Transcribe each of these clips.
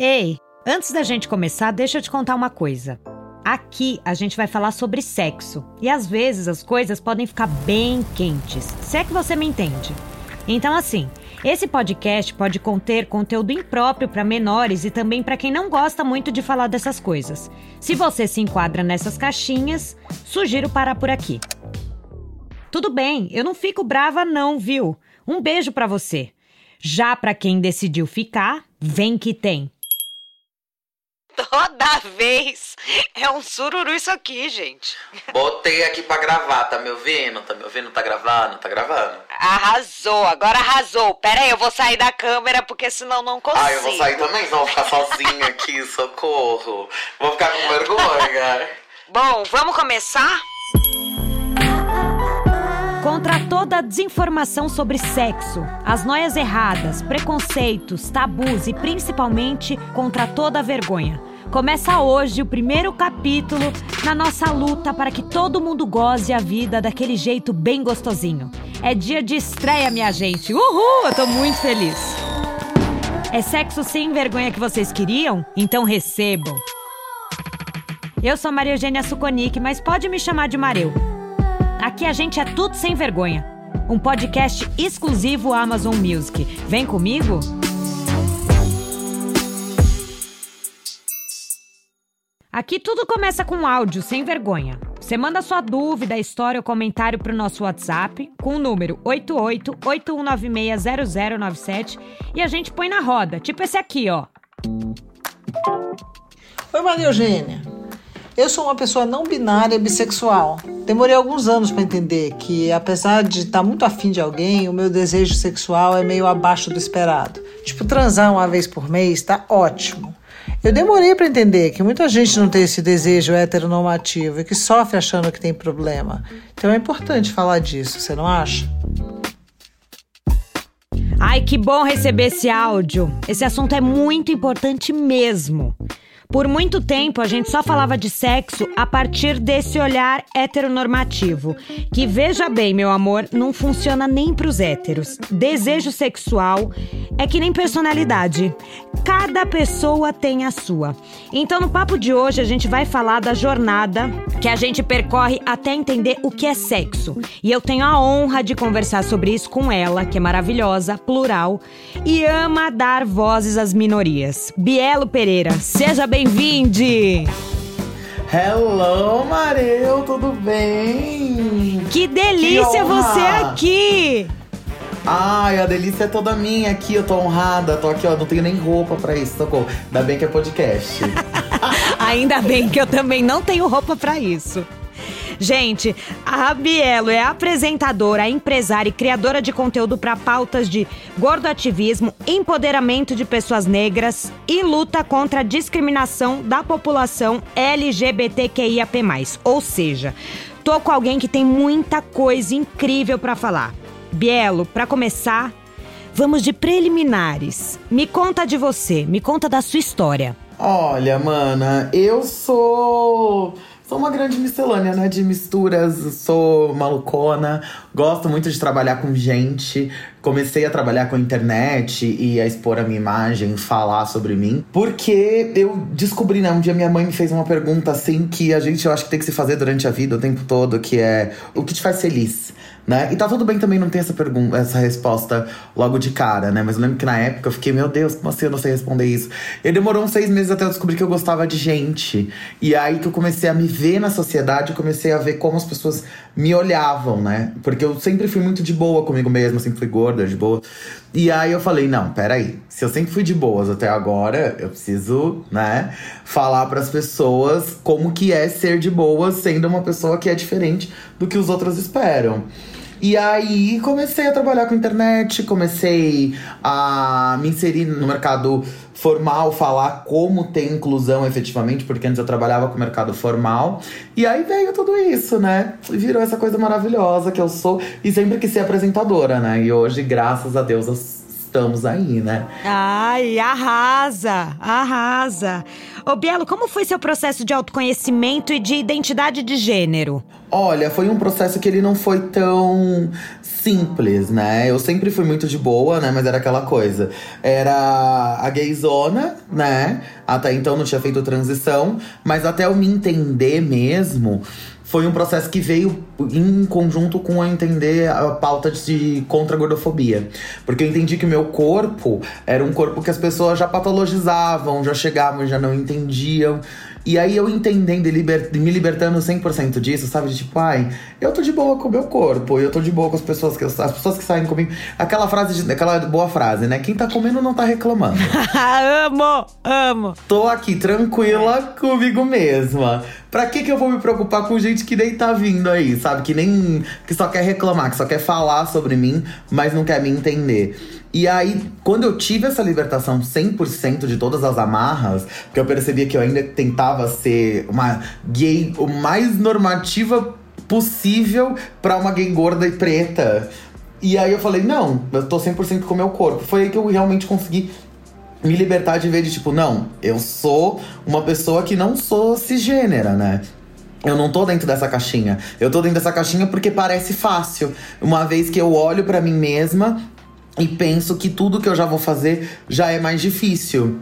Ei, antes da gente começar, deixa eu te contar uma coisa. Aqui a gente vai falar sobre sexo e às vezes as coisas podem ficar bem quentes, se é que você me entende. Então, assim, esse podcast pode conter conteúdo impróprio para menores e também para quem não gosta muito de falar dessas coisas. Se você se enquadra nessas caixinhas, sugiro parar por aqui. Tudo bem, eu não fico brava não, viu? Um beijo para você. Já para quem decidiu ficar, vem que tem. Toda vez é um sururu isso aqui, gente. Botei aqui pra gravar, tá me ouvindo? Tá me ouvindo? Tá gravando? Tá gravando? Arrasou, agora arrasou. Pera aí, eu vou sair da câmera porque senão não consigo. Ah, eu vou sair também, senão vou ficar sozinha aqui, socorro. Vou ficar com vergonha. Bom, vamos começar? Contra toda a desinformação sobre sexo, as noias erradas, preconceitos, tabus e principalmente contra toda a vergonha. Começa hoje o primeiro capítulo na nossa luta para que todo mundo goze a vida daquele jeito bem gostosinho. É dia de estreia, minha gente. Uhul! Eu tô muito feliz. É sexo sem vergonha que vocês queriam? Então recebam. Eu sou Maria Eugênia Suconic, mas pode me chamar de Mareu. Aqui a gente é tudo sem vergonha. Um podcast exclusivo Amazon Music. Vem comigo? Aqui tudo começa com áudio, sem vergonha. Você manda sua dúvida, história ou comentário para o nosso WhatsApp com o número 8881960097 e a gente põe na roda, tipo esse aqui, ó. Oi, Maria Eugênia. Eu sou uma pessoa não binária bissexual. Demorei alguns anos para entender que, apesar de estar tá muito afim de alguém, o meu desejo sexual é meio abaixo do esperado. Tipo, transar uma vez por mês tá ótimo. Eu demorei para entender que muita gente não tem esse desejo heteronormativo e que sofre achando que tem problema. Então é importante falar disso, você não acha? Ai, que bom receber esse áudio. Esse assunto é muito importante mesmo. Por muito tempo a gente só falava de sexo a partir desse olhar heteronormativo, que veja bem, meu amor, não funciona nem para os héteros. Desejo sexual é que nem personalidade. Cada pessoa tem a sua. Então, no papo de hoje, a gente vai falar da jornada que a gente percorre até entender o que é sexo. E eu tenho a honra de conversar sobre isso com ela, que é maravilhosa, plural e ama dar vozes às minorias. Bielo Pereira, seja bem bem-vinde! Hello, Mareu, tudo bem? Que delícia que você aqui! Ai, a delícia é toda minha aqui, eu tô honrada, tô aqui, ó, não tenho nem roupa pra isso, socorro. Ainda bem que é podcast. Ainda bem que eu também não tenho roupa para isso. Gente, a Bielo é apresentadora, empresária e criadora de conteúdo para pautas de gordoativismo, empoderamento de pessoas negras e luta contra a discriminação da população LGBTQIAP+. Ou seja, tô com alguém que tem muita coisa incrível para falar. Bielo, para começar, vamos de preliminares. Me conta de você, me conta da sua história. Olha, mana, eu sou Sou uma grande miscelânea, né? De misturas, sou malucona, gosto muito de trabalhar com gente. Comecei a trabalhar com a internet e a expor a minha imagem, falar sobre mim. Porque eu descobri, né? Um dia minha mãe me fez uma pergunta assim que a gente, eu acho que tem que se fazer durante a vida, o tempo todo, que é o que te faz feliz? Né? E tá tudo bem também não ter essa pergunta, essa resposta logo de cara, né? Mas eu lembro que na época eu fiquei, meu Deus, como assim eu não sei responder isso? E demorou uns seis meses até eu descobrir que eu gostava de gente. E aí que eu comecei a me ver na sociedade, comecei a ver como as pessoas me olhavam, né? Porque eu sempre fui muito de boa comigo mesma, sempre fui gorda, de boa. E aí eu falei, não, peraí. Se eu sempre fui de boas até agora, eu preciso, né, falar para as pessoas como que é ser de boas sendo uma pessoa que é diferente do que os outros esperam. E aí comecei a trabalhar com internet, comecei a me inserir no mercado formal, falar como tem inclusão efetivamente, porque antes eu trabalhava com o mercado formal. E aí veio tudo isso, né? E virou essa coisa maravilhosa que eu sou e sempre quis ser apresentadora, né? E hoje, graças a Deus, estamos aí, né? Ai, arrasa, arrasa. Ô Bielo, como foi seu processo de autoconhecimento e de identidade de gênero? Olha, foi um processo que ele não foi tão simples, né? Eu sempre fui muito de boa, né? Mas era aquela coisa. Era a gayzona, né? Até então não tinha feito transição. Mas até eu me entender mesmo, foi um processo que veio em conjunto com a entender a pauta de contra a gordofobia. Porque eu entendi que o meu corpo era um corpo que as pessoas já patologizavam, já chegavam, já não entendiam. E aí eu entendendo e liber, me libertando 100% disso, sabe? De tipo, ai, eu tô de boa com o meu corpo, eu tô de boa com as pessoas que as pessoas que saem comigo. Aquela frase, de, aquela boa frase, né? Quem tá comendo não tá reclamando. amo, amo. Tô aqui tranquila comigo mesma. Pra que que eu vou me preocupar com gente que nem tá vindo aí, sabe? Que nem que só quer reclamar, que só quer falar sobre mim, mas não quer me entender. E aí, quando eu tive essa libertação 100% de todas as amarras, porque eu percebia que eu ainda tentava ser uma gay o mais normativa possível para uma gay gorda e preta. E aí eu falei, não, eu tô 100% com o meu corpo. Foi aí que eu realmente consegui me libertar de ver de tipo, não, eu sou uma pessoa que não sou cisgênera, né? Eu não tô dentro dessa caixinha. Eu tô dentro dessa caixinha porque parece fácil. Uma vez que eu olho para mim mesma e penso que tudo que eu já vou fazer já é mais difícil.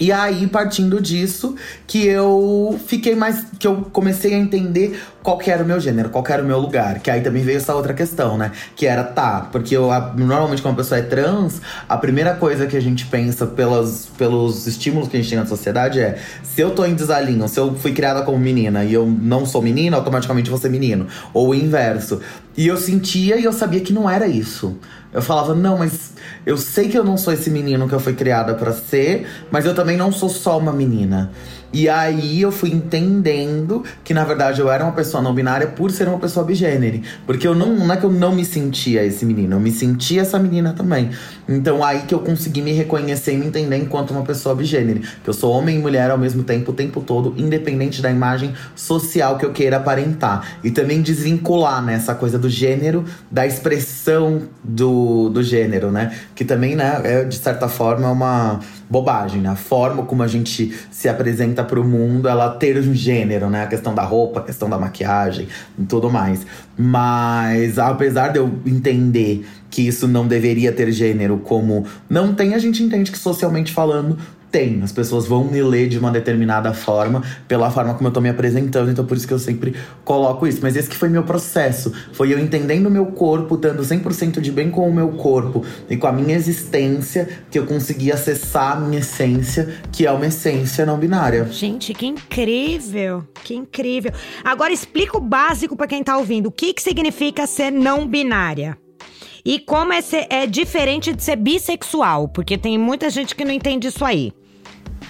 E aí, partindo disso, que eu fiquei mais. que eu comecei a entender qual que era o meu gênero, qual que era o meu lugar. Que aí também veio essa outra questão, né? Que era, tá, porque eu, normalmente quando uma pessoa é trans, a primeira coisa que a gente pensa pelas, pelos estímulos que a gente tem na sociedade é: se eu tô em desalinho, se eu fui criada como menina e eu não sou menina, automaticamente vou ser menino. Ou o inverso. E eu sentia e eu sabia que não era isso. Eu falava, não, mas eu sei que eu não sou esse menino que eu fui criada para ser, mas eu também não sou só uma menina. E aí eu fui entendendo que na verdade eu era uma pessoa não binária por ser uma pessoa bigênere. Porque eu não, não é que eu não me sentia esse menino, eu me sentia essa menina também. Então aí que eu consegui me reconhecer e me entender enquanto uma pessoa bigênere. Que eu sou homem e mulher ao mesmo tempo, o tempo todo, independente da imagem social que eu queira aparentar. E também desvincular, né, essa coisa do gênero, da expressão do, do gênero, né? Que também, né, é, de certa forma, é uma bobagem, né? A forma como a gente se apresenta para o mundo, ela ter um gênero, né? A questão da roupa, a questão da maquiagem e tudo mais. Mas apesar de eu entender que isso não deveria ter gênero, como não tem, a gente entende que socialmente falando tem. As pessoas vão me ler de uma determinada forma, pela forma como eu tô me apresentando, então por isso que eu sempre coloco isso. Mas esse que foi meu processo. Foi eu entendendo o meu corpo, dando 100% de bem com o meu corpo e com a minha existência, que eu consegui acessar a minha essência, que é uma essência não binária. Gente, que incrível! Que incrível. Agora explica o básico para quem tá ouvindo. O que, que significa ser não binária? E como é, ser, é diferente de ser bissexual, porque tem muita gente que não entende isso aí.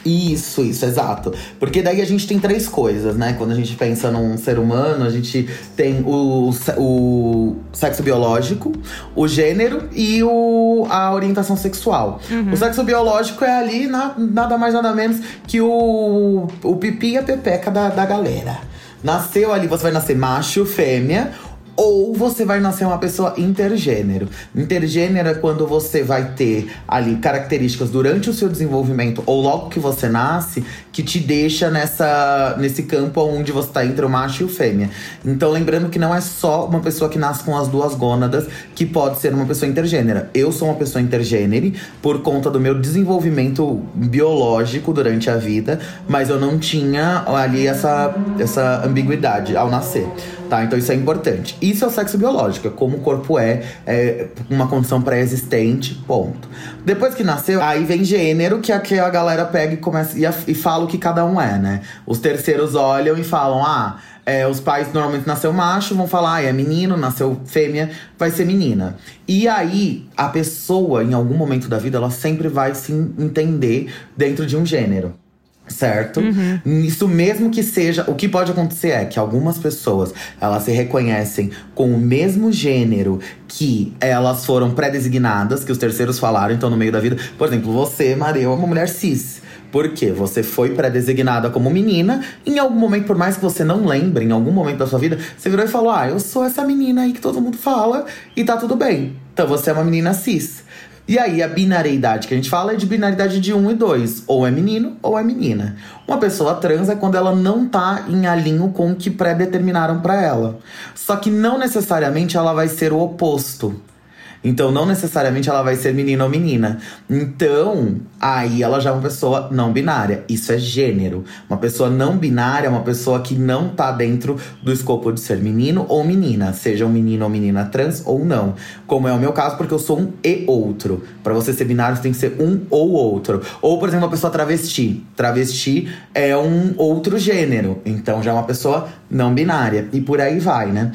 Isso, isso, exato. Porque daí a gente tem três coisas, né? Quando a gente pensa num ser humano, a gente tem o, o sexo biológico, o gênero e o, a orientação sexual. Uhum. O sexo biológico é ali na, nada mais nada menos que o, o pipi e a pepeca da, da galera. Nasceu ali, você vai nascer macho, fêmea ou você vai nascer uma pessoa intergênero. Intergênero é quando você vai ter ali características durante o seu desenvolvimento ou logo que você nasce que te deixa nessa nesse campo onde você está entre o macho e o fêmea. Então lembrando que não é só uma pessoa que nasce com as duas gônadas que pode ser uma pessoa intergênera. Eu sou uma pessoa intergênere por conta do meu desenvolvimento biológico durante a vida, mas eu não tinha ali essa essa ambiguidade ao nascer. Tá, então isso é importante. Isso é o sexo biológico, é como o corpo é, é uma condição pré-existente, ponto. Depois que nasceu, aí vem gênero, que é que a galera pega e começa e, e fala o que cada um é, né? Os terceiros olham e falam, ah. É, os pais normalmente nasceu macho, vão falar, ah, é menino, nasceu fêmea, vai ser menina. E aí, a pessoa, em algum momento da vida, ela sempre vai se entender dentro de um gênero certo? Uhum. Isso mesmo que seja, o que pode acontecer é que algumas pessoas, elas se reconhecem com o mesmo gênero que elas foram pré-designadas, que os terceiros falaram, então no meio da vida, por exemplo, você, Maria, é uma mulher cis. Porque você foi pré-designada como menina, em algum momento, por mais que você não lembre, em algum momento da sua vida, você virou e falou: Ah, eu sou essa menina aí que todo mundo fala e tá tudo bem. Então você é uma menina cis. E aí, a binariedade que a gente fala é de binaridade de um e dois. Ou é menino ou é menina. Uma pessoa trans é quando ela não tá em alinho com o que pré-determinaram para ela. Só que não necessariamente ela vai ser o oposto. Então, não necessariamente ela vai ser menino ou menina. Então, aí ela já é uma pessoa não binária. Isso é gênero. Uma pessoa não binária é uma pessoa que não tá dentro do escopo de ser menino ou menina, seja um menino ou menina trans ou não. Como é o meu caso, porque eu sou um e outro. Para você ser binário, você tem que ser um ou outro. Ou, por exemplo, uma pessoa travesti. Travesti é um outro gênero. Então, já é uma pessoa não binária. E por aí vai, né?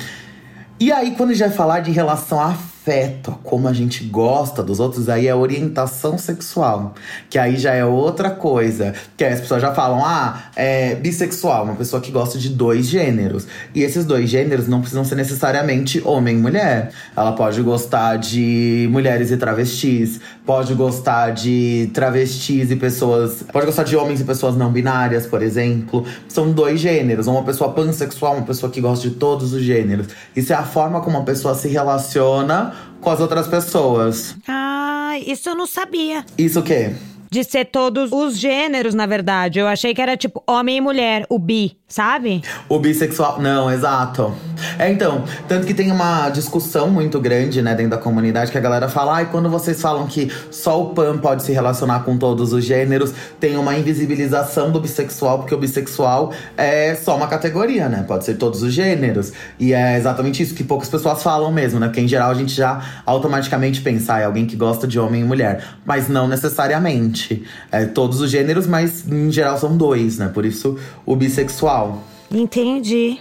E aí, quando a gente vai falar de relação a afeto, como a gente gosta dos outros, aí é orientação sexual. Que aí já é outra coisa. Que aí as pessoas já falam, ah, é bissexual, uma pessoa que gosta de dois gêneros. E esses dois gêneros não precisam ser necessariamente homem e mulher. Ela pode gostar de mulheres e travestis, pode gostar de travestis e pessoas. Pode gostar de homens e pessoas não binárias, por exemplo. São dois gêneros. Uma pessoa pansexual, uma pessoa que gosta de todos os gêneros. Isso é a forma como uma pessoa se relaciona com as outras pessoas. Ah, isso eu não sabia. Isso o quê? De ser todos os gêneros, na verdade. Eu achei que era tipo homem e mulher, o bi, sabe? O bissexual. Não, exato. É, então, tanto que tem uma discussão muito grande, né, dentro da comunidade, que a galera fala, ai, quando vocês falam que só o pan pode se relacionar com todos os gêneros, tem uma invisibilização do bissexual, porque o bissexual é só uma categoria, né? Pode ser todos os gêneros. E é exatamente isso que poucas pessoas falam mesmo, né? Porque em geral a gente já automaticamente pensa, ah, é alguém que gosta de homem e mulher. Mas não necessariamente. É todos os gêneros, mas em geral são dois, né? Por isso o bissexual. Entendi.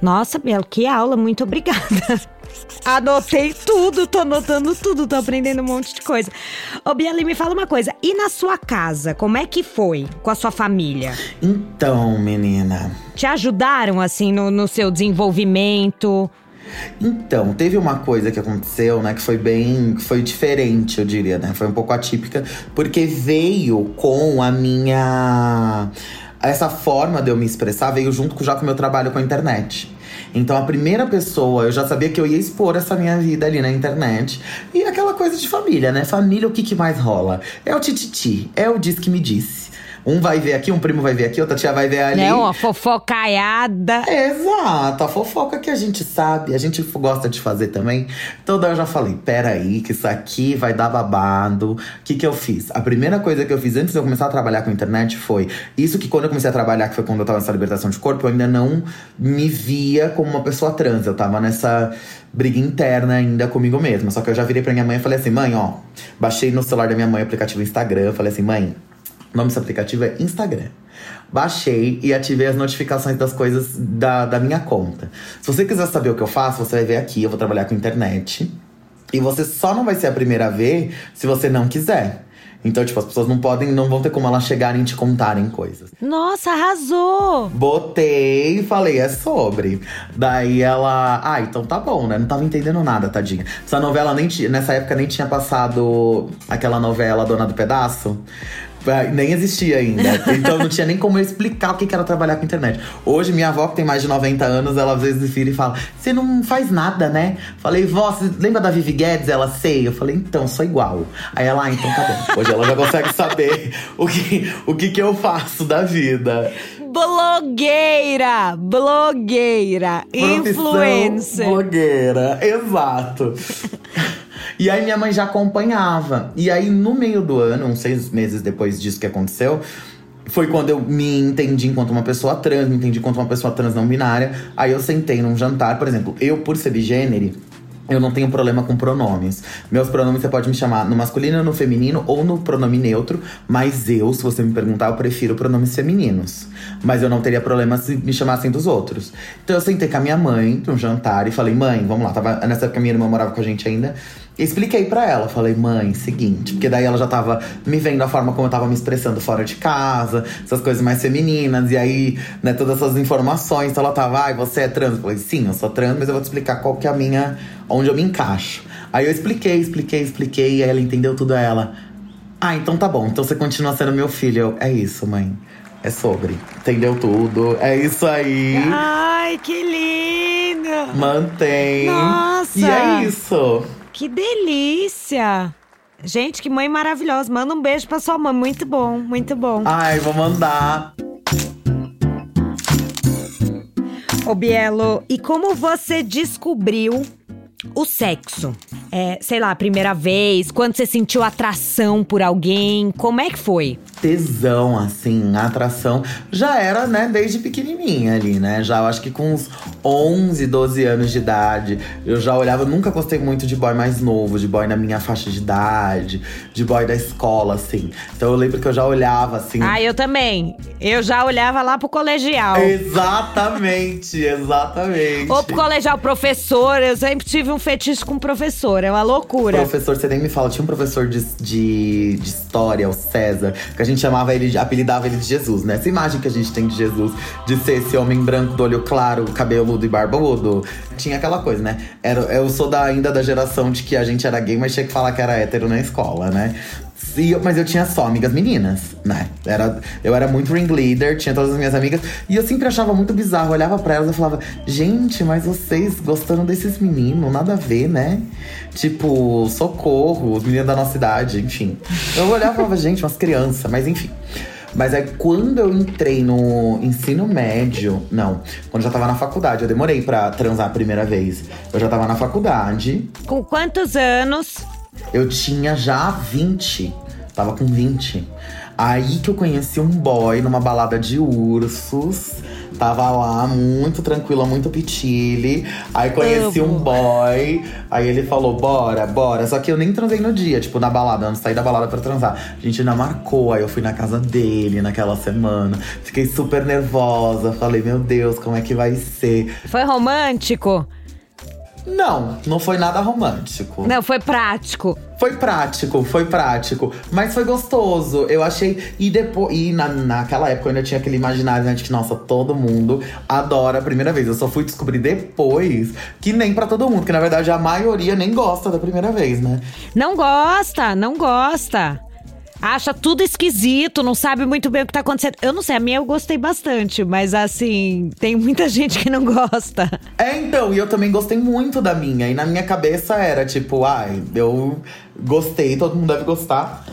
Nossa, Belo, que aula, muito obrigada. Anotei tudo, tô anotando tudo, tô aprendendo um monte de coisa. Ô, Bieli, me fala uma coisa. E na sua casa, como é que foi com a sua família? Então, menina. Te ajudaram, assim, no, no seu desenvolvimento? Então, teve uma coisa que aconteceu, né, que foi bem. foi diferente, eu diria, né? Foi um pouco atípica, porque veio com a minha. Essa forma de eu me expressar veio junto já com o meu trabalho com a internet. Então a primeira pessoa, eu já sabia que eu ia expor essa minha vida ali na internet. E aquela coisa de família, né? Família, o que, que mais rola? É o tititi, é o diz que me disse. Um vai ver aqui, um primo vai ver aqui, outra tia vai ver ali. É uma fofocaiada. Exato, a fofoca que a gente sabe, a gente gosta de fazer também. Então daí eu já falei, peraí, que isso aqui vai dar babado. O que que eu fiz? A primeira coisa que eu fiz antes de eu começar a trabalhar com a internet foi… Isso que quando eu comecei a trabalhar, que foi quando eu tava nessa libertação de corpo, eu ainda não me via como uma pessoa trans. Eu tava nessa briga interna ainda comigo mesma. Só que eu já virei pra minha mãe e falei assim, mãe, ó… Baixei no celular da minha mãe o aplicativo Instagram. Falei assim, mãe… O nome desse aplicativo é Instagram. Baixei e ativei as notificações das coisas da, da minha conta. Se você quiser saber o que eu faço, você vai ver aqui. Eu vou trabalhar com internet. E você só não vai ser a primeira a ver se você não quiser. Então, tipo, as pessoas não podem, não vão ter como elas chegarem e te contarem coisas. Nossa, arrasou! Botei e falei, é sobre. Daí ela. Ah, então tá bom, né? Não tava entendendo nada, tadinha. Essa novela nem nessa época nem tinha passado aquela novela Dona do Pedaço. Nem existia ainda. Então não tinha nem como eu explicar o que era trabalhar com internet. Hoje, minha avó, que tem mais de 90 anos, ela às vezes vira e fala: Você não faz nada, né? Falei, vó, você lembra da Vivi Guedes? Ela sei. Eu falei, então, sou igual. Aí ela, ah, então tá bom. Hoje ela já consegue saber o que, o que, que eu faço da vida. Blogueira! Blogueira! Profissão Influencer! Blogueira, exato. E aí minha mãe já acompanhava. E aí, no meio do ano, uns seis meses depois disso que aconteceu, foi quando eu me entendi enquanto uma pessoa trans, me entendi enquanto uma pessoa trans não binária. Aí eu sentei num jantar, por exemplo, eu, por ser bigênero, eu não tenho problema com pronomes. Meus pronomes você pode me chamar no masculino, no feminino ou no pronome neutro. Mas eu, se você me perguntar, eu prefiro pronomes femininos. Mas eu não teria problema se me chamassem dos outros. Então eu sentei com a minha mãe pra um jantar e falei, mãe, vamos lá. Tava, nessa época minha irmã morava com a gente ainda. Expliquei para ela, falei, mãe, seguinte, porque daí ela já tava me vendo a forma como eu tava me expressando fora de casa, essas coisas mais femininas, e aí, né, todas essas informações. Então ela tava, ai, você é trans? Eu falei, sim, eu sou trans, mas eu vou te explicar qual que é a minha. Onde eu me encaixo. Aí eu expliquei, expliquei, expliquei, e aí ela entendeu tudo ela. Ah, então tá bom, então você continua sendo meu filho. Eu, é isso, mãe. É sobre. Entendeu tudo. É isso aí. Ai, que lindo! Mantém. Nossa! E é isso. Que delícia! Gente, que mãe maravilhosa. Manda um beijo pra sua mãe. Muito bom, muito bom. Ai, vou mandar. Ô Bielo, e como você descobriu o sexo? É, sei lá, primeira vez, quando você sentiu atração por alguém, como é que foi? Tesão, assim, atração já era, né, desde pequenininha ali, né? Já eu acho que com uns 11, 12 anos de idade, eu já olhava, nunca gostei muito de boy mais novo, de boy na minha faixa de idade, de boy da escola, assim. Então eu lembro que eu já olhava assim. Ah, eu também. Eu já olhava lá pro colegial. Exatamente, exatamente. Ou pro colegial professor, eu sempre tive um fetiche com professor, é uma loucura. Professor, você nem me fala, tinha um professor de, de, de história, o César, que a gente chamava ele, apelidava ele de Jesus, né? Essa imagem que a gente tem de Jesus, de ser esse homem branco do olho claro, cabeludo e barbudo. Tinha aquela coisa, né? Era, eu sou da, ainda da geração de que a gente era gay, mas tinha que falar que era hétero na escola, né? Eu- mas eu tinha só amigas meninas, né? Era, eu era muito ring leader, tinha todas as minhas amigas. E eu sempre achava muito bizarro. Eu olhava pra elas e falava, gente, mas vocês gostando desses meninos, nada a ver, né? Tipo, socorro, os meninos da nossa idade, enfim. Eu olhava e falava, gente, umas crianças, mas enfim. Mas aí quando eu entrei no ensino médio, não, quando eu já tava na faculdade, eu demorei pra transar a primeira vez. Eu já tava na faculdade, Com quantos anos? Eu tinha já 20. Tava com 20. Aí que eu conheci um boy numa balada de ursos. Tava lá, muito tranquila, muito pitile. Aí conheci Amo. um boy. Aí ele falou, bora, bora. Só que eu nem transei no dia, tipo, na balada. Eu não saí da balada pra transar. A gente ainda marcou. Aí eu fui na casa dele naquela semana. Fiquei super nervosa. Falei, meu Deus, como é que vai ser? Foi romântico? Não, não foi nada romântico. Não, foi prático. Foi prático, foi prático. Mas foi gostoso. Eu achei. E depois. E na, naquela época eu ainda tinha aquele imaginário, né? De que, nossa, todo mundo adora a primeira vez. Eu só fui descobrir depois que nem pra todo mundo. Que na verdade a maioria nem gosta da primeira vez, né? Não gosta, não gosta. Acha tudo esquisito, não sabe muito bem o que tá acontecendo. Eu não sei, a minha eu gostei bastante, mas assim, tem muita gente que não gosta. É, então, e eu também gostei muito da minha. E na minha cabeça era tipo, ai, eu gostei, todo mundo deve gostar.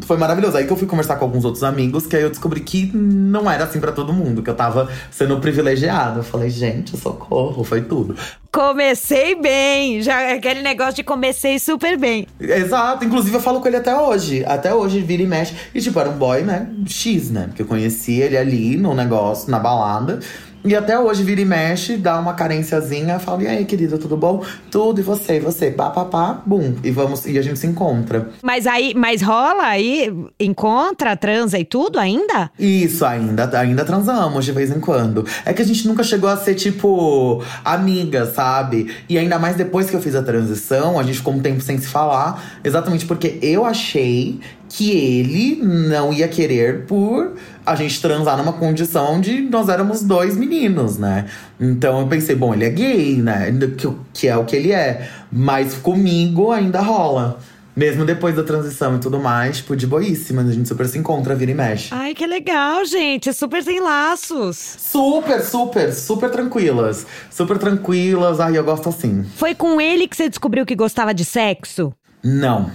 Foi maravilhoso. Aí que eu fui conversar com alguns outros amigos, que aí eu descobri que não era assim pra todo mundo, que eu tava sendo privilegiado. Eu falei, gente, socorro, foi tudo. Comecei bem, já é aquele negócio de comecei super bem. Exato, inclusive eu falo com ele até hoje. Até hoje vira e mexe. E tipo, era um boy, né? X, né? Porque eu conheci ele ali no negócio, na balada. E até hoje vira e mexe, dá uma carênciazinha, fala, e aí, querida, tudo bom? Tudo, e você, e você? Pá, pá, pá, bum. E vamos, e a gente se encontra. Mas aí, mas rola aí, encontra, transa e tudo ainda? Isso, ainda, ainda transamos de vez em quando. É que a gente nunca chegou a ser, tipo, amiga, sabe? E ainda mais depois que eu fiz a transição, a gente ficou um tempo sem se falar. Exatamente porque eu achei que ele não ia querer por a gente transar numa condição onde nós éramos dois meninos, né? Então eu pensei, bom, ele é gay, né? Que, que é o que ele é. Mas comigo ainda rola. Mesmo depois da transição e tudo mais, tipo, de boíssima. A gente super se encontra, vira e mexe. Ai, que legal, gente. Super sem laços. Super, super, super tranquilas. Super tranquilas. Ai, eu gosto assim. Foi com ele que você descobriu que gostava de sexo? Não,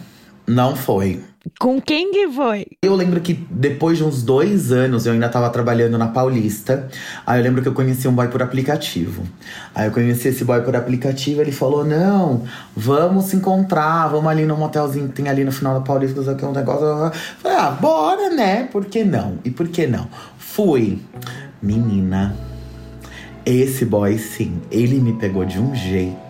não foi. Com quem que foi? Eu lembro que depois de uns dois anos eu ainda tava trabalhando na Paulista. Aí eu lembro que eu conheci um boy por aplicativo. Aí eu conheci esse boy por aplicativo, ele falou: Não, vamos se encontrar, vamos ali no motelzinho que tem ali no final da Paulista, que é um negócio. Eu Falei, ah, bora, né? Por que não? E por que não? Fui. Menina. Esse boy, sim, ele me pegou de um jeito.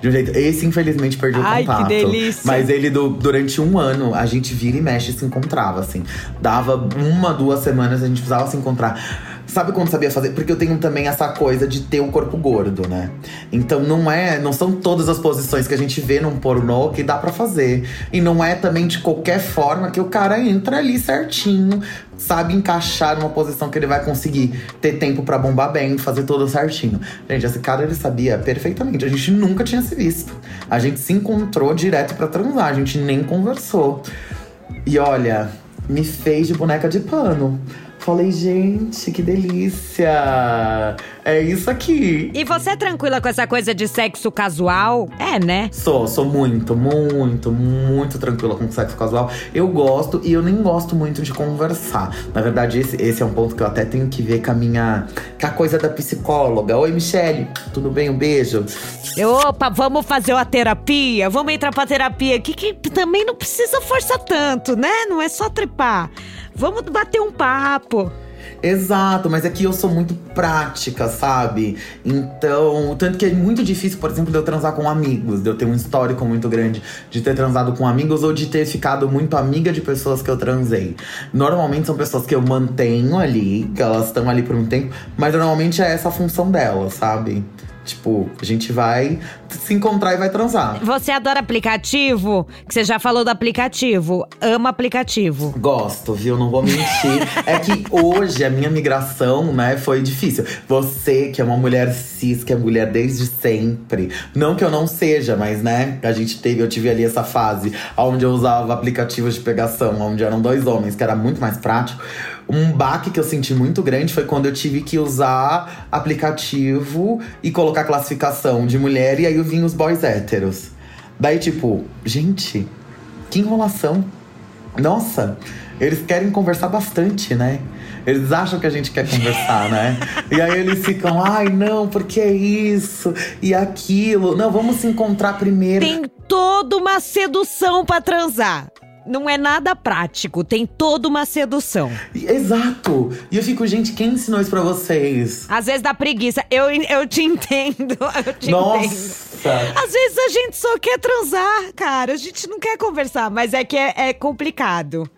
De um jeito. Esse, infelizmente, perdeu o Ai, que contato. delícia. Mas ele, do- durante um ano, a gente vira e mexe e se encontrava, assim. Dava uma, duas semanas, a gente precisava se encontrar. Sabe quando sabia fazer? Porque eu tenho também essa coisa de ter o corpo gordo, né? Então não é, não são todas as posições que a gente vê num pornô que dá pra fazer. E não é também de qualquer forma que o cara entra ali certinho, sabe encaixar numa posição que ele vai conseguir ter tempo pra bombar bem, fazer tudo certinho. Gente, esse cara ele sabia perfeitamente. A gente nunca tinha se visto. A gente se encontrou direto pra transar, a gente nem conversou. E olha, me fez de boneca de pano. Falei, gente, que delícia! É isso aqui. E você é tranquila com essa coisa de sexo casual? É, né? Sou, sou muito, muito, muito tranquila com sexo casual. Eu gosto e eu nem gosto muito de conversar. Na verdade, esse, esse é um ponto que eu até tenho que ver com a minha. com a coisa da psicóloga. Oi, Michele, tudo bem? Um beijo. Opa, vamos fazer uma terapia? Vamos entrar pra terapia aqui, que também não precisa forçar tanto, né? Não é só trepar. Vamos bater um papo. Exato, mas aqui eu sou muito prática, sabe? Então, tanto que é muito difícil, por exemplo, de eu transar com amigos, de eu ter um histórico muito grande de ter transado com amigos ou de ter ficado muito amiga de pessoas que eu transei. Normalmente são pessoas que eu mantenho ali, que elas estão ali por um tempo, mas normalmente é essa a função delas, sabe? Tipo, a gente vai se encontrar e vai transar. Você adora aplicativo? Que você já falou do aplicativo. Ama aplicativo. Gosto, viu? Não vou mentir. é que hoje a minha migração, né, foi difícil. Você, que é uma mulher cis, que é mulher desde sempre. Não que eu não seja, mas, né, a gente teve, eu tive ali essa fase onde eu usava aplicativos de pegação, onde eram dois homens, que era muito mais prático. Um baque que eu senti muito grande foi quando eu tive que usar aplicativo e colocar classificação de mulher e aí vim os boys héteros. Daí, tipo, gente, que enrolação. Nossa, eles querem conversar bastante, né? Eles acham que a gente quer conversar, né? E aí eles ficam, ai, não, porque é isso e aquilo. Não, vamos se encontrar primeiro. Tem toda uma sedução pra transar não é nada prático, tem toda uma sedução. Exato! E eu fico, gente, quem ensinou isso pra vocês? Às vezes dá preguiça. Eu, eu te entendo, eu te Nossa. entendo. Às vezes a gente só quer transar, cara. A gente não quer conversar, mas é que é, é complicado.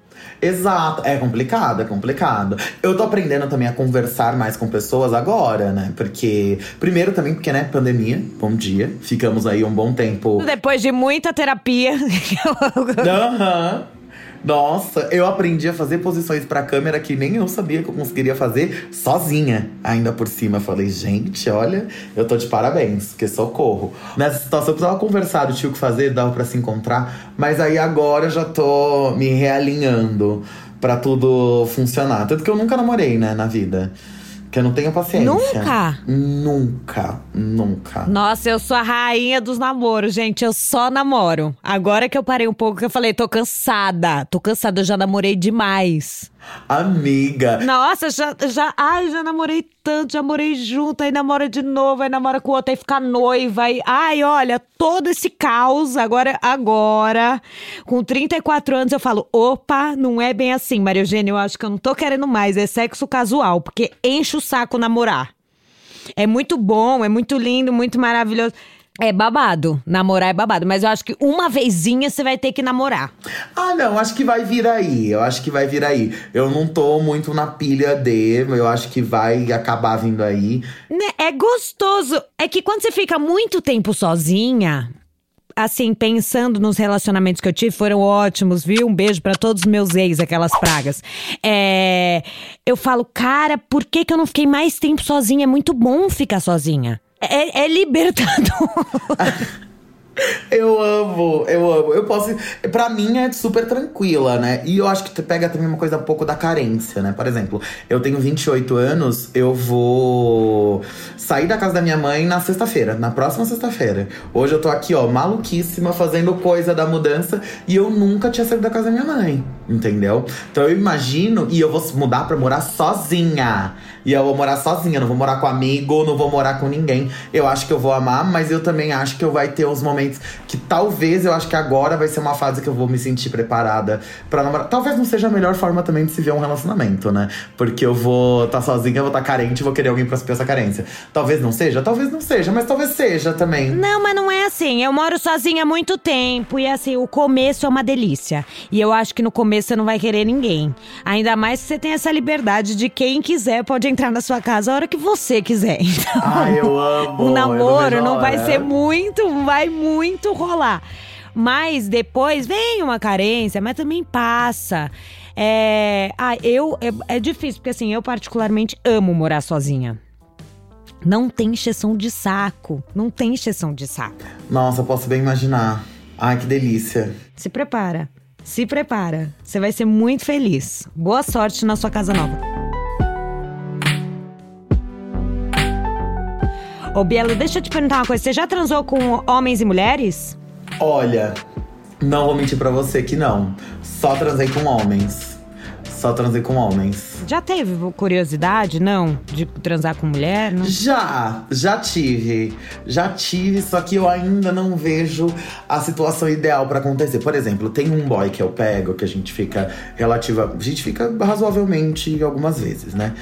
Exato, é complicado, é complicado. Eu tô aprendendo também a conversar mais com pessoas agora, né? Porque, primeiro também porque, né, pandemia, bom dia, ficamos aí um bom tempo. Depois de muita terapia. Aham. uhum. Nossa, eu aprendi a fazer posições pra câmera que nem eu sabia que eu conseguiria fazer sozinha, ainda por cima. falei, gente, olha, eu tô de parabéns, que socorro. Nessa situação eu precisava conversar, eu tinha o que fazer, dava pra se encontrar. Mas aí agora eu já tô me realinhando pra tudo funcionar. Tanto que eu nunca namorei, né, na vida. Que eu não tenho paciência. Nunca? Nunca, nunca. Nossa, eu sou a rainha dos namoros, gente. Eu só namoro. Agora que eu parei um pouco, que eu falei, tô cansada. Tô cansada, eu já namorei demais. Amiga. Nossa, já, já, ai, já namorei tanto, já morei junto, aí namora de novo, aí namora com o outro, aí fica noiva, aí, ai, olha, todo esse caos, agora, agora, com 34 anos, eu falo, opa, não é bem assim, Maria Eugênia, eu acho que eu não tô querendo mais, é sexo casual, porque enche o saco namorar. É muito bom, é muito lindo, muito maravilhoso. É babado. Namorar é babado. Mas eu acho que uma vezinha você vai ter que namorar. Ah, não. Acho que vai vir aí. Eu acho que vai vir aí. Eu não tô muito na pilha de. Eu acho que vai acabar vindo aí. Né, é gostoso. É que quando você fica muito tempo sozinha. Assim, pensando nos relacionamentos que eu tive, foram ótimos, viu? Um beijo para todos os meus ex, aquelas pragas. É, eu falo, cara, por que, que eu não fiquei mais tempo sozinha? É muito bom ficar sozinha. É, é libertador. Eu amo, eu amo. Eu posso. Pra mim é super tranquila, né? E eu acho que pega também uma coisa um pouco da carência, né? Por exemplo, eu tenho 28 anos, eu vou sair da casa da minha mãe na sexta-feira, na próxima sexta-feira. Hoje eu tô aqui, ó, maluquíssima, fazendo coisa da mudança e eu nunca tinha saído da casa da minha mãe, entendeu? Então eu imagino, e eu vou mudar pra morar sozinha. E eu vou morar sozinha, não vou morar com amigo, não vou morar com ninguém. Eu acho que eu vou amar, mas eu também acho que eu vai ter uns momentos que talvez eu acho que agora vai ser uma fase que eu vou me sentir preparada para namorar. Talvez não seja a melhor forma também de se ver um relacionamento, né? Porque eu vou estar tá sozinha, vou estar tá carente, vou querer alguém pra suprir essa carência. Talvez não seja, talvez não seja, mas talvez seja também. Não, mas não é assim. Eu moro sozinha há muito tempo e assim, o começo é uma delícia. E eu acho que no começo você não vai querer ninguém. Ainda mais se você tem essa liberdade de quem quiser pode entrar entrar na sua casa a hora que você quiser. Então, ah, eu amo. O namoro não vai ser muito, vai muito rolar. Mas depois vem uma carência, mas também passa. É, ah, eu é, é difícil porque assim eu particularmente amo morar sozinha. Não tem exceção de saco, não tem exceção de saco. Nossa, posso bem imaginar. Ai, que delícia. Se prepara, se prepara. Você vai ser muito feliz. Boa sorte na sua casa nova. Ô, Bielo, deixa eu te perguntar uma coisa. Você já transou com homens e mulheres? Olha, não vou mentir pra você que não. Só transei com homens. Só transei com homens. Já teve curiosidade, não? De transar com mulher? Não? Já, já tive. Já tive, só que eu ainda não vejo a situação ideal pra acontecer. Por exemplo, tem um boy que eu pego, que a gente fica relativa. A gente fica razoavelmente algumas vezes, né?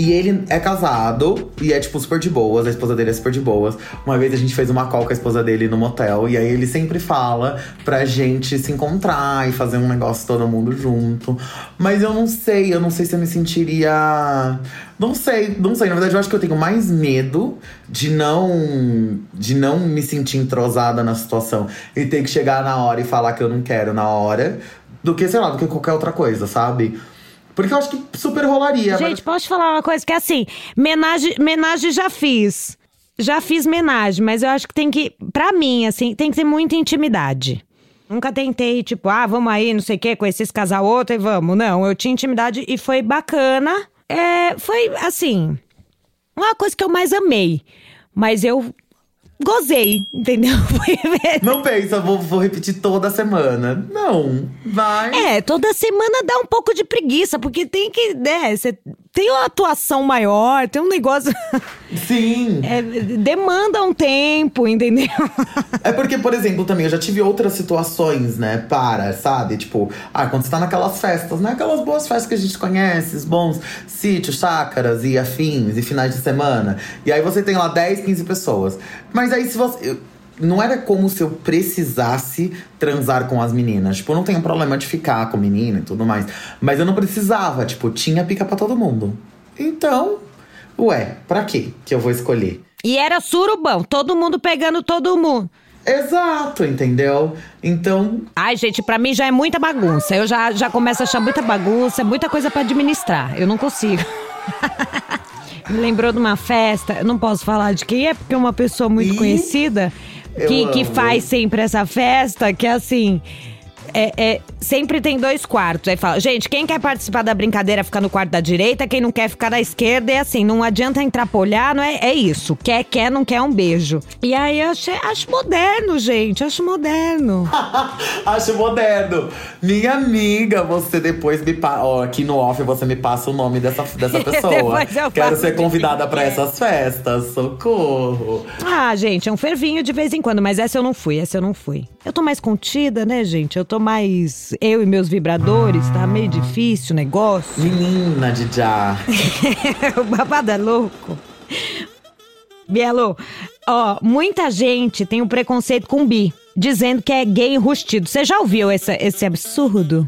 E ele é casado e é, tipo, super de boas. A esposa dele é super de boas. Uma vez a gente fez uma call com a esposa dele no motel. E aí ele sempre fala pra gente se encontrar e fazer um negócio todo mundo junto. Mas eu não sei, eu não sei se eu me sentiria. Não sei, não sei. Na verdade, eu acho que eu tenho mais medo de não. de não me sentir entrosada na situação e ter que chegar na hora e falar que eu não quero na hora. Do que, sei lá, do que qualquer outra coisa, sabe? Porque eu acho que super rolaria. Gente, mas... posso te falar uma coisa? Que é assim, menagem, menagem já fiz. Já fiz menagem, mas eu acho que tem que. Pra mim, assim, tem que ter muita intimidade. Nunca tentei, tipo, ah, vamos aí, não sei o quê, conhecer esse casal outro e vamos. Não, eu tinha intimidade e foi bacana. É, foi, assim, uma coisa que eu mais amei. Mas eu gozei, entendeu? Não pensa, vou, vou repetir toda semana. Não, vai. É, toda semana dá um pouco de preguiça, porque tem que, né, você tem uma atuação maior, tem um negócio. Sim. É, demanda um tempo, entendeu? É porque, por exemplo, também eu já tive outras situações, né, para, sabe? Tipo, ah, quando você tá naquelas festas, né? Aquelas boas festas que a gente conhece, os bons sítios, chácaras e afins, e finais de semana. E aí você tem lá 10, 15 pessoas. Mas aí se você. Não era como se eu precisasse transar com as meninas. Tipo, eu não tenho problema de ficar com menina e tudo mais. Mas eu não precisava, tipo, tinha pica pra todo mundo. Então, ué, pra quê que eu vou escolher? E era surubão, todo mundo pegando todo mundo. Exato, entendeu? Então. Ai, gente, pra mim já é muita bagunça. Eu já, já começo a achar muita bagunça, muita coisa para administrar. Eu não consigo. Me lembrou de uma festa, eu não posso falar de quem é, porque é uma pessoa muito Ih, conhecida que, que faz sempre essa festa, que é assim. É, é, sempre tem dois quartos. Aí fala, gente, quem quer participar da brincadeira fica no quarto da direita, quem não quer ficar na esquerda. É assim, não adianta entrapolhar, não é? É isso. Quer, quer, não quer um beijo. E aí eu achei, acho moderno, gente. Acho moderno. Acho moderno. Minha amiga, você depois me passa. Ó, aqui no off você me passa o nome dessa, dessa pessoa. Quero ser convidada é. essas festas. Socorro. Ah, gente, é um fervinho de vez em quando, mas essa eu não fui, essa eu não fui. Eu tô mais contida, né, gente? Eu tô mais. Eu e meus vibradores, tá meio difícil o negócio. Menina de já. o babado é louco. Bielo, ó, muita gente tem um preconceito com bi, dizendo que é gay enrustido. Você já ouviu esse, esse absurdo?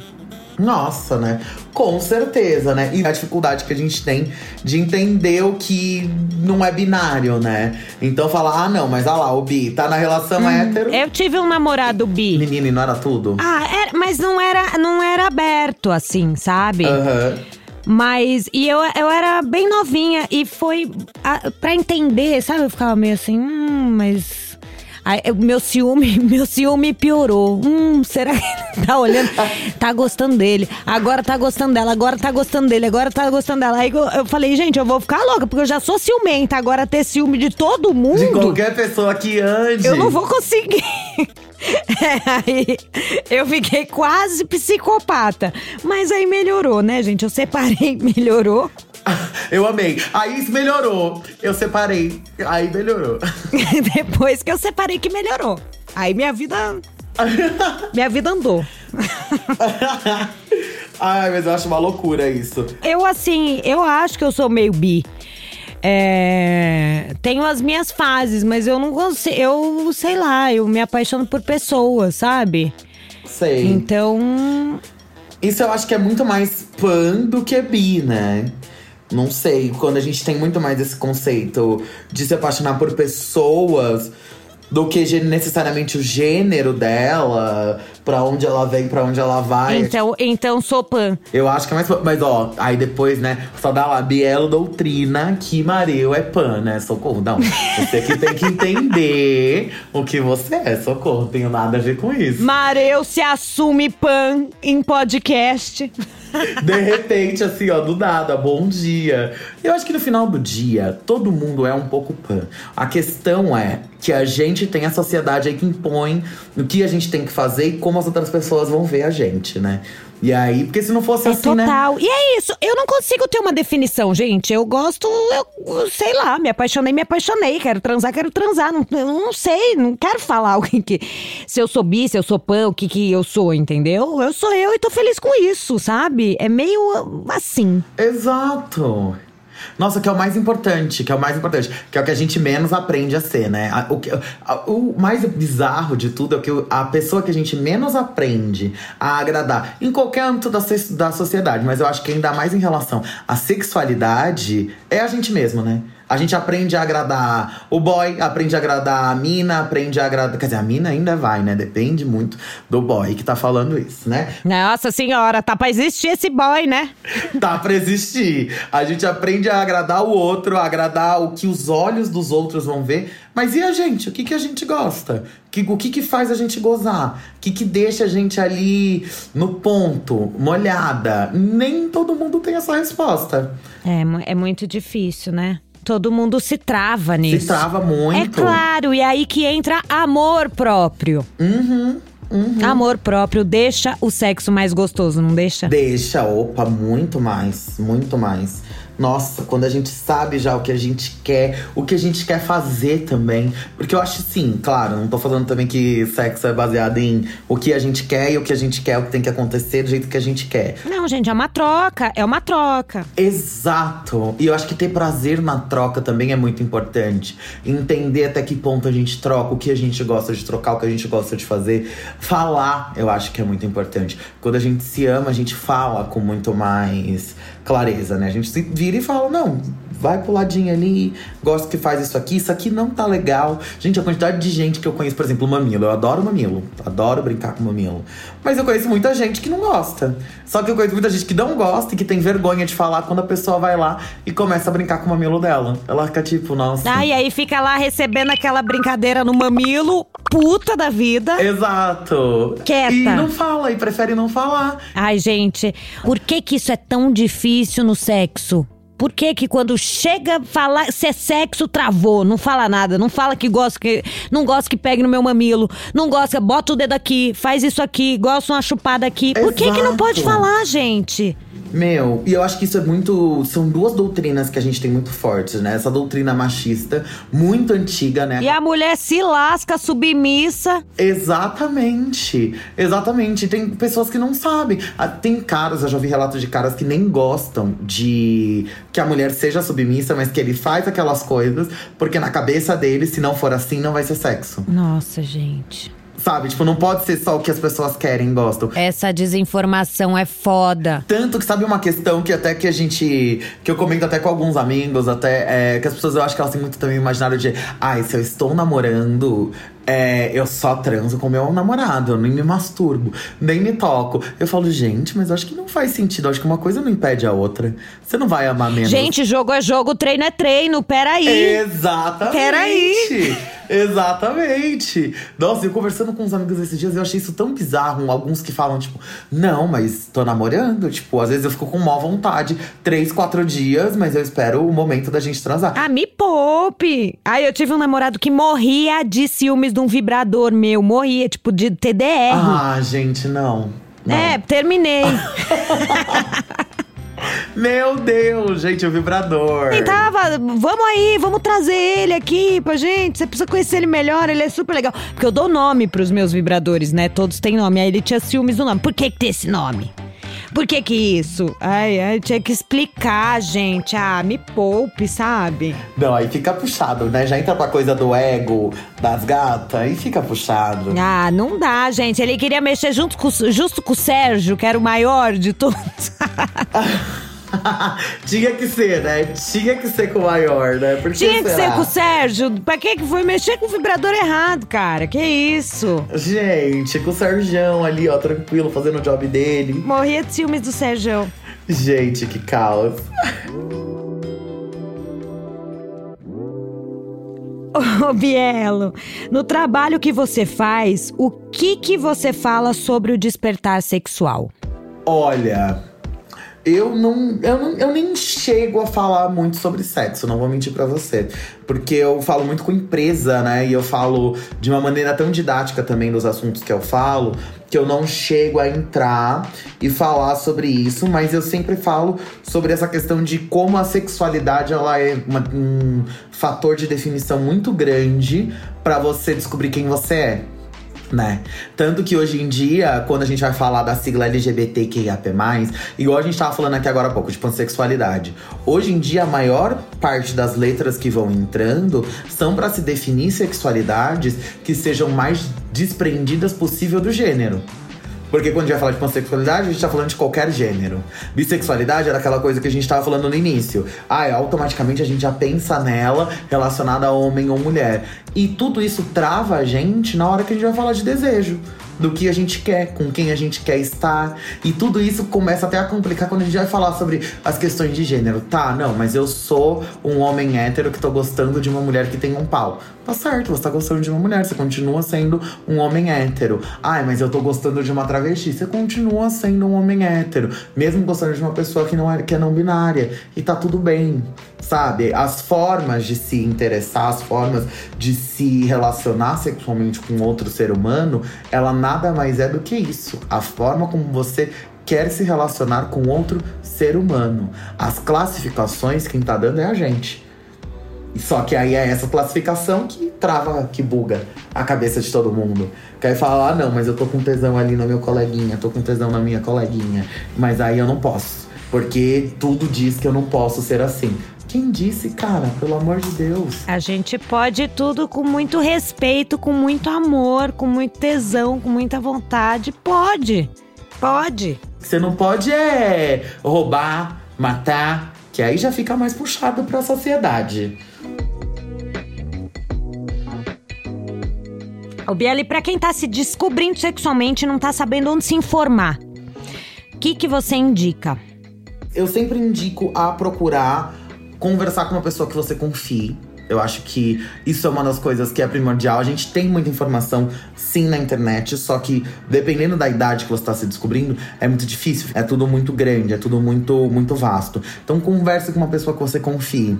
Nossa, né? Com certeza, né? E a dificuldade que a gente tem de entender o que não é binário, né? Então falar, ah, não, mas ah lá, o bi tá na relação hétero. Eu tive um namorado bi. Menina, e não era tudo? Ah, era- mas não era, não era aberto assim, sabe? Aham. Mas, e eu, eu era bem novinha e foi a, pra entender, sabe? Eu ficava meio assim, hum, mas. Aí, eu- meu ciúme, meu ciúme piorou. Hum, será que ele tá olhando? Tá gostando dele. Agora tá gostando dela, agora tá gostando dele, agora tá gostando dela. Aí eu, eu falei, gente, eu vou ficar louca, porque eu já sou ciumenta. Agora ter ciúme de todo mundo. De qualquer pessoa que ande. Eu não vou conseguir. É, aí eu fiquei quase psicopata. Mas aí melhorou, né, gente? Eu separei, melhorou. Eu amei. Aí melhorou. Eu separei. Aí melhorou. Depois que eu separei que melhorou. Aí minha vida. minha vida andou. Ai, mas eu acho uma loucura isso. Eu, assim, eu acho que eu sou meio bi. É, tenho as minhas fases, mas eu não consigo. Eu sei lá, eu me apaixono por pessoas, sabe? Sei. Então. Isso eu acho que é muito mais pan do que bi, né? Não sei, quando a gente tem muito mais esse conceito de se apaixonar por pessoas do que necessariamente o gênero dela, pra onde ela vem, pra onde ela vai. Então, então sou pan. Eu acho que é mais pan. Mas ó, aí depois, né, só dá lá, Bielo doutrina que Mareu é pan, né? Socorro. Não, você que tem que entender o que você é, socorro. Tenho nada a ver com isso. Mareu se assume pan em podcast. De repente, assim, ó, do nada, bom dia. Eu acho que no final do dia, todo mundo é um pouco pan. A questão é que a gente tem a sociedade aí que impõe o que a gente tem que fazer e como as outras pessoas vão ver a gente, né? E aí, porque se não fosse É assim, né? total. E é isso. Eu não consigo ter uma definição, gente. Eu gosto, eu sei lá, me apaixonei, me apaixonei. Quero transar, quero transar. Não, eu não sei, não quero falar o que, que. Se eu sou bi, se eu sou pan, o que, que eu sou, entendeu? Eu sou eu e tô feliz com isso, sabe? É meio assim. Exato. Nossa, que é o mais importante, que é o mais importante, que é o que a gente menos aprende a ser, né? O, que- o mais bizarro de tudo é que a pessoa que a gente menos aprende a agradar em qualquer âmbito da, da sociedade, mas eu acho que ainda mais em relação à sexualidade, é a gente mesmo, né? A gente aprende a agradar o boy, aprende a agradar a mina, aprende a agradar. Quer dizer, a mina ainda vai, né? Depende muito do boy que tá falando isso, né? Nossa senhora, tá pra existir esse boy, né? Tá pra existir. A gente aprende a agradar o outro, a agradar o que os olhos dos outros vão ver. Mas e a gente? O que, que a gente gosta? Que- o que, que faz a gente gozar? O que, que deixa a gente ali no ponto, molhada? Nem todo mundo tem essa resposta. É, é muito difícil, né? Todo mundo se trava nisso. Se trava muito. É claro, e aí que entra amor próprio. Uhum. Amor próprio deixa o sexo mais gostoso, não deixa? Deixa, opa, muito mais, muito mais. Nossa, quando a gente sabe já o que a gente quer, o que a gente quer fazer também. Porque eu acho sim, claro, não tô falando também que sexo é baseado em o que a gente quer e o que a gente quer, o que tem que acontecer do jeito que a gente quer. Não, gente, é uma troca, é uma troca. Exato! E eu acho que ter prazer na troca também é muito importante. Entender até que ponto a gente troca, o que a gente gosta de trocar, o que a gente gosta de fazer. Falar, eu acho que é muito importante. Quando a gente se ama, a gente fala com muito mais clareza, né? A gente se vira e fala: não, vai pro ladinho ali, gosto que faz isso aqui, isso aqui não tá legal. Gente, a quantidade de gente que eu conheço, por exemplo, mamilo. Eu adoro mamilo, adoro brincar com mamilo. Mas eu conheço muita gente que não gosta. Só que eu conheço muita gente que não gosta e que tem vergonha de falar quando a pessoa vai lá e começa a brincar com o mamilo dela. Ela fica tipo, nossa. Ah, e aí fica lá recebendo aquela brincadeira no mamilo, puta da vida. Exato. Quieta. E não fala, e prefere não falar. Ai, gente, por que que isso é tão difícil no sexo? Por que que quando chega falar se é sexo, travou, não fala nada, não fala que gosta que não gosta que pegue no meu mamilo, não gosta, bota o dedo aqui, faz isso aqui, gosta uma chupada aqui. Por que que não pode Exato. falar, gente? Meu, e eu acho que isso é muito. São duas doutrinas que a gente tem muito fortes, né? Essa doutrina machista, muito antiga, né? E a mulher se lasca submissa. Exatamente, exatamente. Tem pessoas que não sabem. Ah, Tem caras, eu já vi relatos de caras que nem gostam de que a mulher seja submissa, mas que ele faz aquelas coisas, porque na cabeça dele, se não for assim, não vai ser sexo. Nossa, gente. Sabe? Tipo, não pode ser só o que as pessoas querem e gostam. Essa desinformação é foda. Tanto que sabe uma questão que até que a gente. que eu comento até com alguns amigos, até. é, que as pessoas eu acho que elas têm muito também imaginário de. Ai, se eu estou namorando. é, eu só transo com meu namorado, eu nem me masturbo, nem me toco. Eu falo, gente, mas eu acho que não faz sentido. Eu acho que uma coisa não impede a outra. Você não vai amar menos. Gente, jogo é jogo, treino é treino, peraí. Exatamente! Peraí. Exatamente! Nossa, eu conversando com uns amigos esses dias, eu achei isso tão bizarro. Alguns que falam, tipo, não, mas tô namorando. Tipo, às vezes eu fico com má vontade. Três, quatro dias, mas eu espero o momento da gente transar. Ah, me poupe! Aí eu tive um namorado que morria de ciúmes de um vibrador meu. Morria, tipo, de TDR. Ah, gente, não. não. É, terminei. Meu Deus, gente, o vibrador. E tava, vamos aí, vamos trazer ele aqui pra gente. Você precisa conhecer ele melhor, ele é super legal. Porque eu dou nome pros meus vibradores, né? Todos têm nome. Aí ele tinha ciúmes do nome. Por que que tem esse nome? Por que que isso? Ai, ai, tinha que explicar, gente. Ah, me poupe, sabe? Não, aí fica puxado, né? Já entra pra coisa do ego das gatas, aí fica puxado. Ah, não dá, gente. Ele queria mexer junto com, justo com o Sérgio, que era o maior de todos. Tinha que ser, né? Tinha que ser com o maior, né? Por que Tinha que ser com o Sérgio. Pra que que foi mexer com o vibrador errado, cara? Que isso? Gente, com o Serjão ali, ó, tranquilo, fazendo o job dele. Morria de ciúmes do Sérgio. Gente, que caos. Ô, Bielo, no trabalho que você faz, o que que você fala sobre o despertar sexual? Olha, eu não, eu não. Eu nem chego a falar muito sobre sexo, não vou mentir para você. Porque eu falo muito com empresa, né? E eu falo de uma maneira tão didática também dos assuntos que eu falo, que eu não chego a entrar e falar sobre isso, mas eu sempre falo sobre essa questão de como a sexualidade ela é uma, um fator de definição muito grande para você descobrir quem você é né? Tanto que hoje em dia, quando a gente vai falar da sigla LGBTQIAP+, igual a gente tava falando aqui agora há pouco, de pansexualidade. Hoje em dia, a maior parte das letras que vão entrando são para se definir sexualidades que sejam mais desprendidas possível do gênero. Porque quando a gente vai falar de pansexualidade, a gente tá falando de qualquer gênero. Bissexualidade era aquela coisa que a gente tava falando no início. Ah, automaticamente a gente já pensa nela relacionada a homem ou mulher. E tudo isso trava a gente na hora que a gente vai falar de desejo do que a gente quer, com quem a gente quer estar. E tudo isso começa até a complicar quando a gente vai falar sobre as questões de gênero. Tá, não, mas eu sou um homem hétero que tô gostando de uma mulher que tem um pau. Tá certo, você tá gostando de uma mulher, você continua sendo um homem hétero. Ai, mas eu tô gostando de uma travesti, você continua sendo um homem hétero. Mesmo gostando de uma pessoa que não é, que é não binária. E tá tudo bem, sabe? As formas de se interessar, as formas de se relacionar sexualmente com outro ser humano, ela nada mais é do que isso. A forma como você quer se relacionar com outro ser humano. As classificações, quem tá dando é a gente. Só que aí é essa classificação que trava, que buga a cabeça de todo mundo. Que aí fala, ah, não, mas eu tô com tesão ali no meu coleguinha, tô com tesão na minha coleguinha. Mas aí eu não posso. Porque tudo diz que eu não posso ser assim. Quem disse, cara? Pelo amor de Deus. A gente pode tudo com muito respeito, com muito amor, com muito tesão, com muita vontade. Pode. Pode. Você não pode é roubar, matar, que aí já fica mais puxado para a sociedade. O Bieli, para quem tá se descobrindo sexualmente e não tá sabendo onde se informar, o que, que você indica? Eu sempre indico a procurar conversar com uma pessoa que você confie. Eu acho que isso é uma das coisas que é primordial. A gente tem muita informação, sim, na internet, só que dependendo da idade que você está se descobrindo, é muito difícil. É tudo muito grande, é tudo muito, muito vasto. Então, converse com uma pessoa que você confie.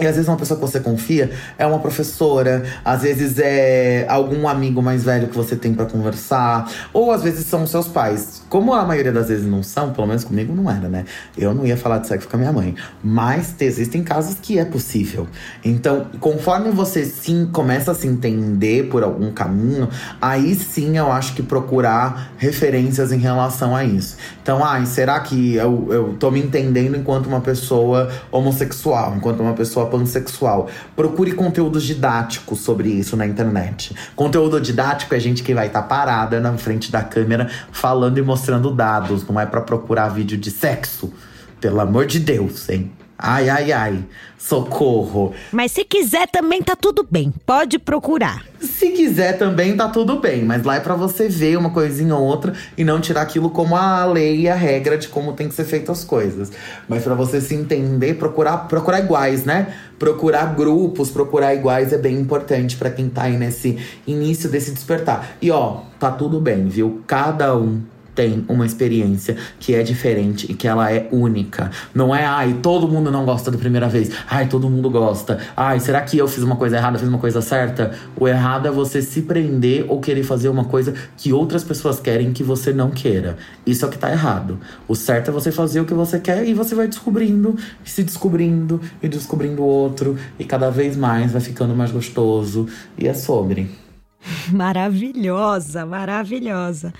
E às vezes uma pessoa que você confia é uma professora, às vezes é algum amigo mais velho que você tem para conversar, ou às vezes são seus pais. Como a maioria das vezes não são, pelo menos comigo não era, né? Eu não ia falar de sexo com a minha mãe. Mas existem casos que é possível. Então, conforme você sim começa a se entender por algum caminho, aí sim eu acho que procurar referências em relação a isso. Então, ai, será que eu, eu tô me entendendo enquanto uma pessoa homossexual, enquanto uma pessoa pansexual. Procure conteúdos didáticos sobre isso na internet. Conteúdo didático é gente que vai estar tá parada na frente da câmera falando e mostrando dados, não é para procurar vídeo de sexo. Pelo amor de Deus, hein? Ai, ai, ai. Socorro. Mas se quiser também tá tudo bem. Pode procurar. Se quiser também tá tudo bem, mas lá é para você ver uma coisinha ou outra e não tirar aquilo como a lei e a regra de como tem que ser feitas as coisas. Mas para você se entender, procurar procurar iguais, né? Procurar grupos, procurar iguais é bem importante para quem tá aí nesse início desse despertar. E ó, tá tudo bem, viu? Cada um tem uma experiência que é diferente e que ela é única. Não é, ai, todo mundo não gosta da primeira vez. Ai, todo mundo gosta. Ai, será que eu fiz uma coisa errada, fiz uma coisa certa? O errado é você se prender ou querer fazer uma coisa que outras pessoas querem que você não queira. Isso é o que tá errado. O certo é você fazer o que você quer e você vai descobrindo, se descobrindo e descobrindo outro. E cada vez mais vai ficando mais gostoso. E é sobre. Maravilhosa, maravilhosa.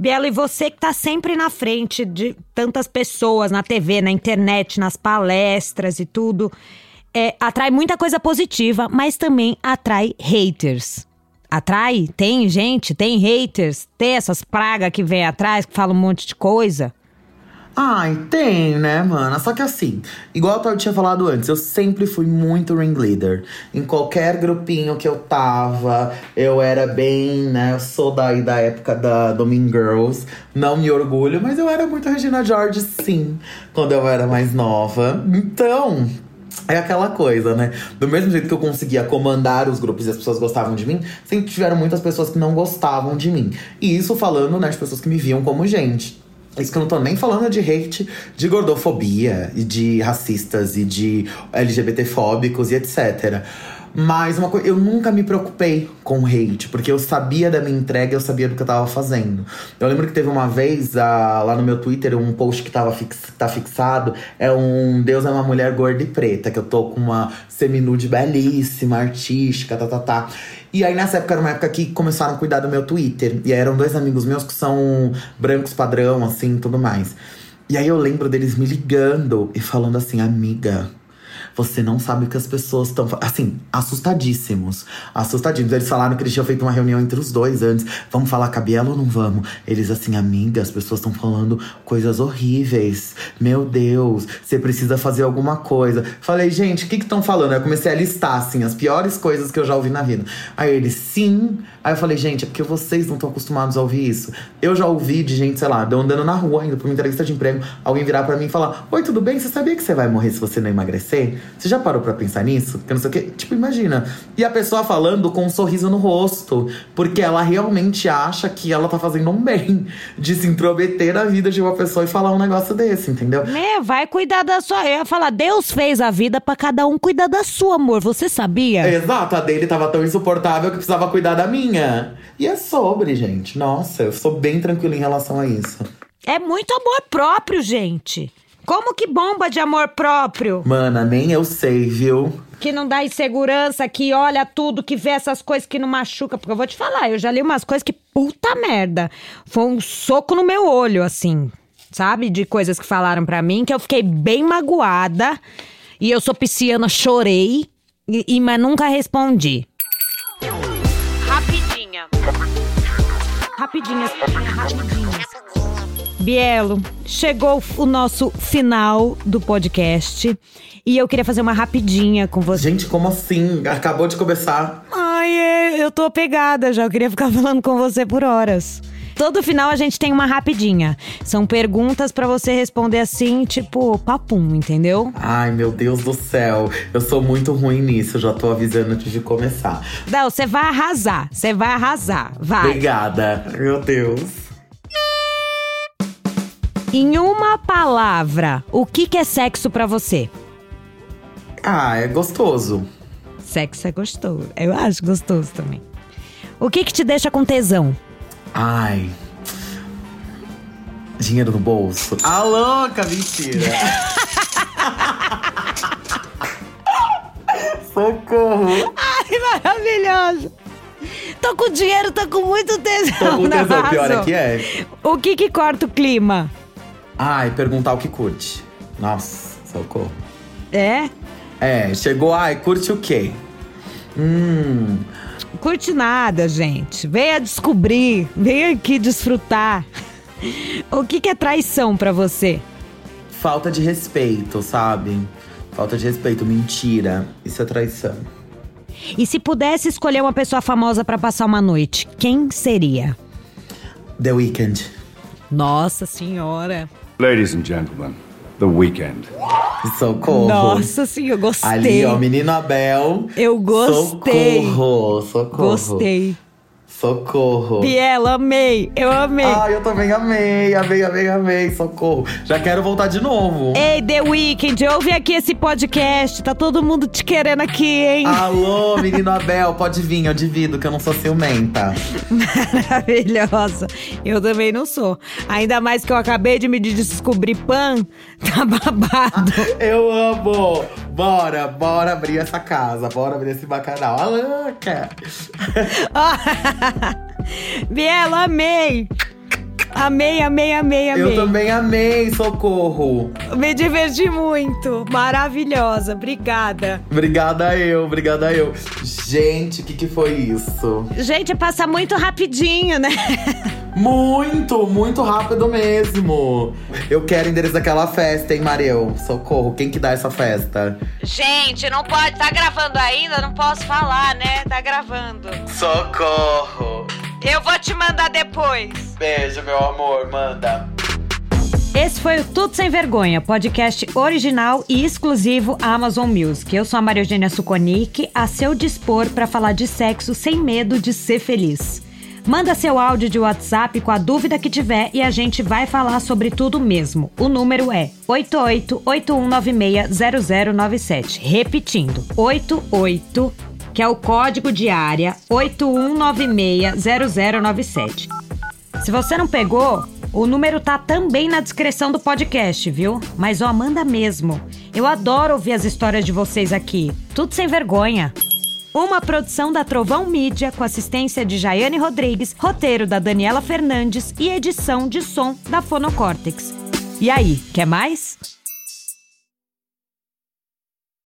Biela, e você que está sempre na frente de tantas pessoas na TV, na internet, nas palestras e tudo, é, atrai muita coisa positiva, mas também atrai haters. Atrai? Tem gente, tem haters, tem essas pragas que vem atrás, que falam um monte de coisa. Ai, tem, né, mano? Só que assim, igual eu tinha falado antes, eu sempre fui muito ringleader. Em qualquer grupinho que eu tava, eu era bem, né? Eu sou daí da época da, do Mean Girls. Não me orgulho, mas eu era muito Regina George, sim, quando eu era mais nova. Então, é aquela coisa, né? Do mesmo jeito que eu conseguia comandar os grupos e as pessoas gostavam de mim, sempre tiveram muitas pessoas que não gostavam de mim. E isso falando, né, de pessoas que me viam como gente. Isso que eu não tô nem falando de hate de gordofobia e de racistas e de LGBTfóbicos e etc. Mas uma coisa, eu nunca me preocupei com hate, porque eu sabia da minha entrega, eu sabia do que eu tava fazendo. Eu lembro que teve uma vez ah, lá no meu Twitter um post que tava fix, tá fixado, é um Deus é uma mulher gorda e preta, que eu tô com uma seminude belíssima, artística, tá, tá, tá. E aí nessa época era uma época que começaram a cuidar do meu Twitter. E aí eram dois amigos meus que são brancos padrão, assim, tudo mais. E aí eu lembro deles me ligando e falando assim, amiga, você não sabe o que as pessoas estão. Assim, assustadíssimos. Assustadíssimos. Eles falaram que eles tinham feito uma reunião entre os dois antes. Vamos falar a Biela ou não vamos? Eles, assim, amiga, as pessoas estão falando coisas horríveis. Meu Deus, você precisa fazer alguma coisa. Falei, gente, o que estão falando? Eu comecei a listar, assim, as piores coisas que eu já ouvi na vida. Aí eles, sim. Aí eu falei, gente, é porque vocês não estão acostumados a ouvir isso. Eu já ouvi de gente, sei lá, andando na rua, indo pra uma entrevista de emprego, alguém virar para mim e falar: Oi, tudo bem? Você sabia que você vai morrer se você não emagrecer? Você já parou para pensar nisso? Porque não sei o quê. Tipo, imagina. E a pessoa falando com um sorriso no rosto, porque ela realmente acha que ela tá fazendo um bem de se intrometer na vida de uma pessoa e falar um negócio desse, entendeu? É, vai cuidar da sua. Eu ia falar, Deus fez a vida para cada um cuidar da sua, amor. Você sabia? Exato, a dele tava tão insuportável que precisava cuidar da minha. E é sobre, gente. Nossa, eu sou bem tranquilo em relação a isso. É muito amor próprio, gente. Como que bomba de amor próprio? Mana, nem eu sei, viu? Que não dá insegurança, que olha tudo, que vê essas coisas que não machuca. Porque eu vou te falar, eu já li umas coisas que puta merda. Foi um soco no meu olho, assim. Sabe? De coisas que falaram pra mim, que eu fiquei bem magoada. E eu sou pisciana, chorei. E, e- mas nunca respondi. Rapidinha. Rapidinhas, rapidinhas. Bielo, chegou o nosso final do podcast. E eu queria fazer uma rapidinha com você. Gente, como assim? Acabou de começar. Ai, é, eu tô apegada já. Eu queria ficar falando com você por horas. Todo final a gente tem uma rapidinha. São perguntas pra você responder assim, tipo, papum, entendeu? Ai, meu Deus do céu. Eu sou muito ruim nisso, já tô avisando antes de começar. Não, você vai arrasar. Você vai arrasar. Vai. Obrigada. Meu Deus. Em uma palavra, o que, que é sexo pra você? Ah, é gostoso. Sexo é gostoso. Eu acho gostoso também. O que, que te deixa com tesão? Ai. Dinheiro no bolso. Ah, louca, mentira. Socorro. Ai, maravilhoso. Tô com dinheiro, tô com muito tesão. Tô com tesão, pior é que é. O que que corta o clima? Ai, perguntar o que curte. Nossa, socorro. É? É, chegou, ai, curte o quê? Hum, Curte nada, gente. Venha descobrir, venha aqui desfrutar. O que que é traição pra você? falta de respeito, sabe? Falta de respeito, mentira. Isso é traição. E se pudesse escolher uma pessoa famosa pra passar uma noite, quem seria? The Weeknd. Nossa senhora. Ladies and gentlemen, The Weekend. Socorro. Nossa senhora, gostei. Ali, ó, menino Abel. Eu gostei. Socorro, socorro. Gostei. Socorro. Biela, amei. Eu amei. Ai, eu também amei, amei, amei, amei. Socorro. Já quero voltar de novo. Ei, The Weeknd, ouve aqui esse podcast. Tá todo mundo te querendo aqui, hein? Alô, menino Abel, pode vir, eu divido, que eu não sou ciumenta. Maravilhosa. Eu também não sou. Ainda mais que eu acabei de me descobrir pan. Tá babado. Eu amo! Bora, bora abrir essa casa, bora abrir esse bacanal. A Bielo, amei. Amei, amei, amei, amei. Eu também amei, socorro! Me diverti muito. Maravilhosa. Obrigada. Obrigada eu, obrigada eu. Gente, o que, que foi isso? Gente, passa muito rapidinho, né? Muito, muito rápido mesmo. Eu quero o endereço daquela festa, hein, Mariel? Socorro, quem que dá essa festa? Gente, não pode. Tá gravando ainda? Não posso falar, né? Tá gravando. Socorro! Eu vou te mandar depois. Beijo, meu amor, manda. Esse foi o Tudo Sem Vergonha, podcast original e exclusivo Amazon Music. Eu sou a Maria Eugênia Suconic, a seu dispor para falar de sexo sem medo de ser feliz. Manda seu áudio de WhatsApp com a dúvida que tiver e a gente vai falar sobre tudo mesmo. O número é 8881960097. Repetindo, 88 que é o código de área 81960097. Se você não pegou, o número tá também na descrição do podcast, viu? Mas ó, manda mesmo. Eu adoro ouvir as histórias de vocês aqui. Tudo sem vergonha. Uma produção da Trovão Mídia com assistência de Jaiane Rodrigues, roteiro da Daniela Fernandes e edição de som da Fonocórtex. E aí, quer mais?